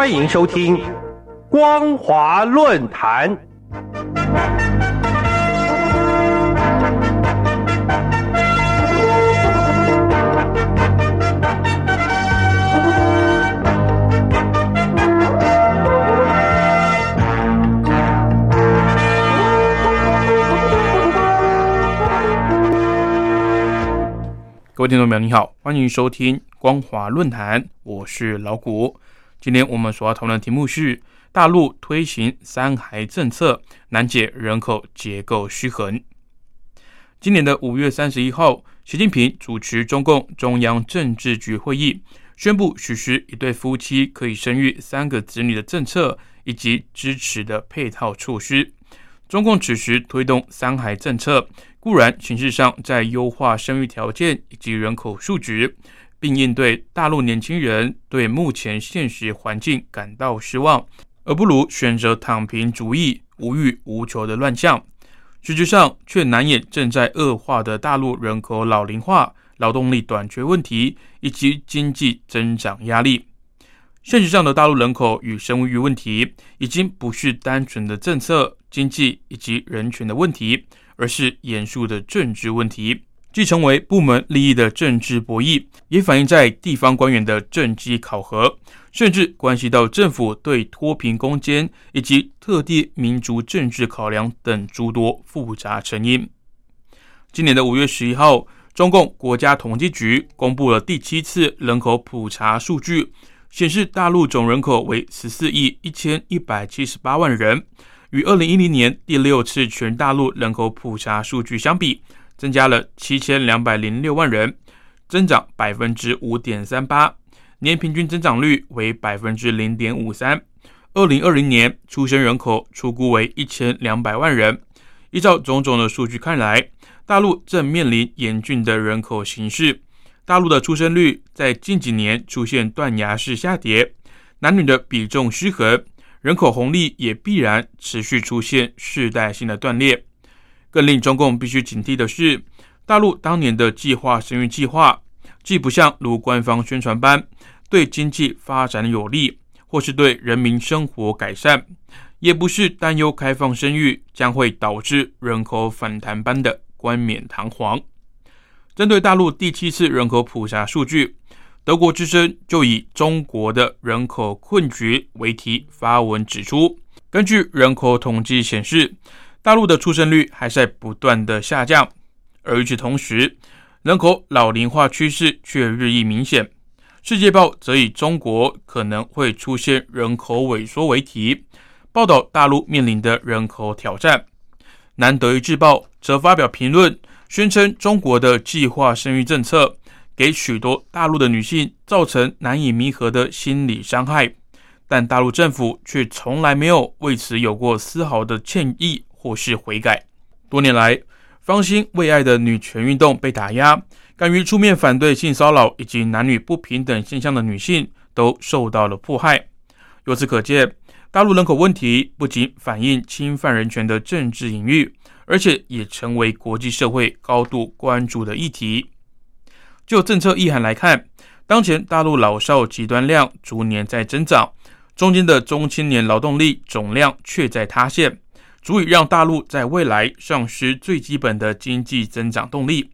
欢迎收听《光华论坛》。各位听众朋友，你好，欢迎收听光华论坛，我是老谷。今天我们所要讨论的题目是：大陆推行三孩政策，难解人口结构失衡。今年的五月三十一号，习近平主持中共中央政治局会议，宣布实施一对夫妻可以生育三个子女的政策，以及支持的配套措施。中共此时推动三孩政策。固然形式上在优化生育条件以及人口数值，并应对大陆年轻人对目前现实环境感到失望，而不如选择躺平主义、无欲无求的乱象。实质上却难掩正在恶化的大陆人口老龄化、劳动力短缺问题以及经济增长压力。现实上的大陆人口与生育问题，已经不是单纯的政策、经济以及人权的问题。而是严肃的政治问题，既成为部门利益的政治博弈，也反映在地方官员的政绩考核，甚至关系到政府对脱贫攻坚以及特地民族政治考量等诸多复杂成因。今年的五月十一号，中共国家统计局公布了第七次人口普查数据，显示大陆总人口为十四亿一千一百七十八万人。与二零一零年第六次全大陆人口普查数据相比，增加了七千两百零六万人，增长百分之五点三八，年平均增长率为百分之零点五三。二零二零年出生人口初估为一千两百万人。依照种种的数据看来，大陆正面临严峻的人口形势。大陆的出生率在近几年出现断崖式下跌，男女的比重失衡。人口红利也必然持续出现世代性的断裂。更令中共必须警惕的是，大陆当年的计划生育计划，既不像如官方宣传般对经济发展有利，或是对人民生活改善，也不是担忧开放生育将会导致人口反弹般的冠冕堂皇。针对大陆第七次人口普查数据。德国之声就以“中国的人口困局”为题发文指出，根据人口统计显示，大陆的出生率还在不断的下降，而与此同时，人口老龄化趋势却日益明显。世界报则以“中国可能会出现人口萎缩”为题，报道大陆面临的人口挑战。南德意志报则发表评论，宣称中国的计划生育政策。给许多大陆的女性造成难以弥合的心理伤害，但大陆政府却从来没有为此有过丝毫的歉意或是悔改。多年来，芳心为爱的女权运动被打压，敢于出面反对性骚扰以及男女不平等现象的女性都受到了迫害。由此可见，大陆人口问题不仅反映侵犯人权的政治隐喻，而且也成为国际社会高度关注的议题。就政策意涵来看，当前大陆老少极端量逐年在增长，中间的中青年劳动力总量却在塌陷，足以让大陆在未来丧失最基本的经济增长动力。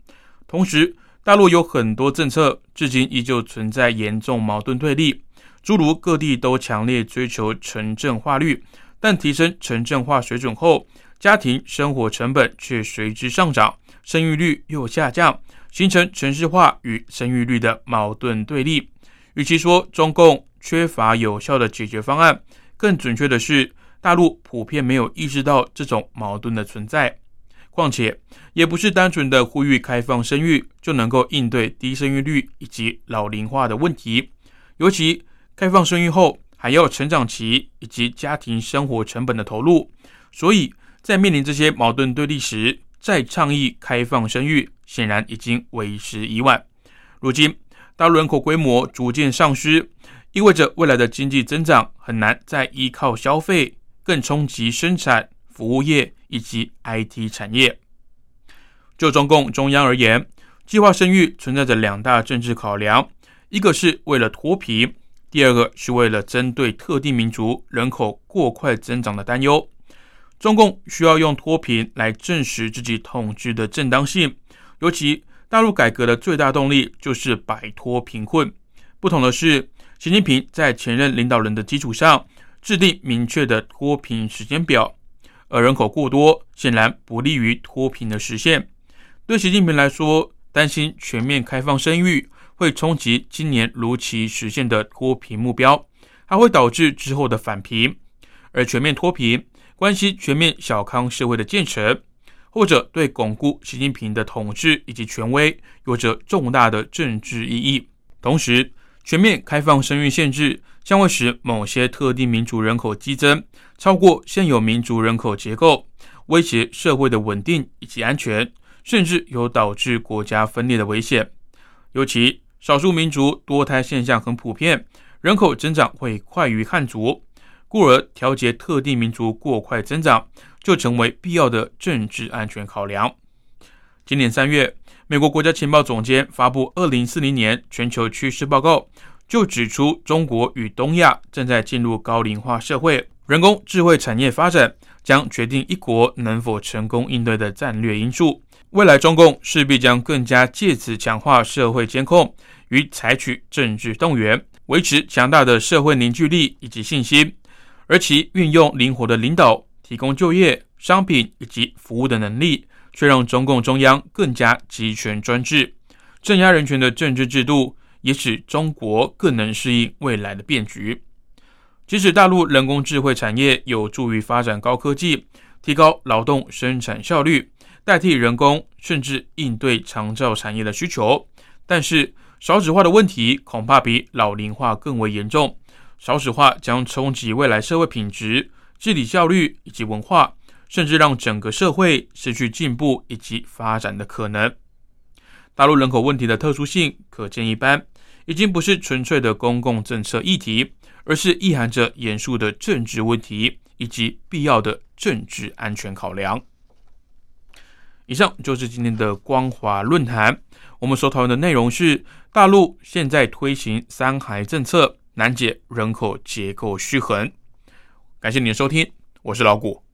同时，大陆有很多政策至今依旧存在严重矛盾对立，诸如各地都强烈追求城镇化率，但提升城镇化水准后，家庭生活成本却随之上涨，生育率又下降。形成城市化与生育率的矛盾对立。与其说中共缺乏有效的解决方案，更准确的是，大陆普遍没有意识到这种矛盾的存在。况且，也不是单纯的呼吁开放生育就能够应对低生育率以及老龄化的问题。尤其开放生育后，还要成长期以及家庭生活成本的投入。所以在面临这些矛盾对立时，再倡议开放生育。显然已经为时已晚。如今，大陆人口规模逐渐丧失，意味着未来的经济增长很难再依靠消费，更冲击生产、服务业以及 IT 产业。就中共中央而言，计划生育存在着两大政治考量：一个是为了脱贫，第二个是为了针对特定民族人口过快增长的担忧。中共需要用脱贫来证实自己统治的正当性，尤其大陆改革的最大动力就是摆脱贫困。不同的是，习近平在前任领导人的基础上制定明确的脱贫时间表，而人口过多显然不利于脱贫的实现。对习近平来说，担心全面开放生育会冲击今年如期实现的脱贫目标，还会导致之后的返贫，而全面脱贫。关系全面小康社会的建成，或者对巩固习近平的统治以及权威有着重大的政治意义。同时，全面开放生育限制将会使某些特定民族人口激增超过现有民族人口结构，威胁社会的稳定以及安全，甚至有导致国家分裂的危险。尤其少数民族多胎现象很普遍，人口增长会快于汉族。故而，调节特定民族过快增长就成为必要的政治安全考量。今年三月，美国国家情报总监发布《二零四零年全球趋势报告》，就指出中国与东亚正在进入高龄化社会，人工智慧产业发展将决定一国能否成功应对的战略因素。未来，中共势必将更加借此强化社会监控与采取政治动员，维持强大的社会凝聚力以及信心。而其运用灵活的领导、提供就业、商品以及服务的能力，却让中共中央更加集权专制、镇压人权的政治制度，也使中国更能适应未来的变局。即使大陆人工智慧产业有助于发展高科技，提高劳动生产效率，代替人工，甚至应对长照产业的需求，但是少子化的问题恐怕比老龄化更为严重。少子化将冲击未来社会品质、治理效率以及文化，甚至让整个社会失去进步以及发展的可能。大陆人口问题的特殊性可见一斑，已经不是纯粹的公共政策议题，而是意含着严肃的政治问题以及必要的政治安全考量。以上就是今天的光华论坛，我们所讨论的内容是大陆现在推行三孩政策。难解人口结构失衡。感谢您的收听，我是老谷。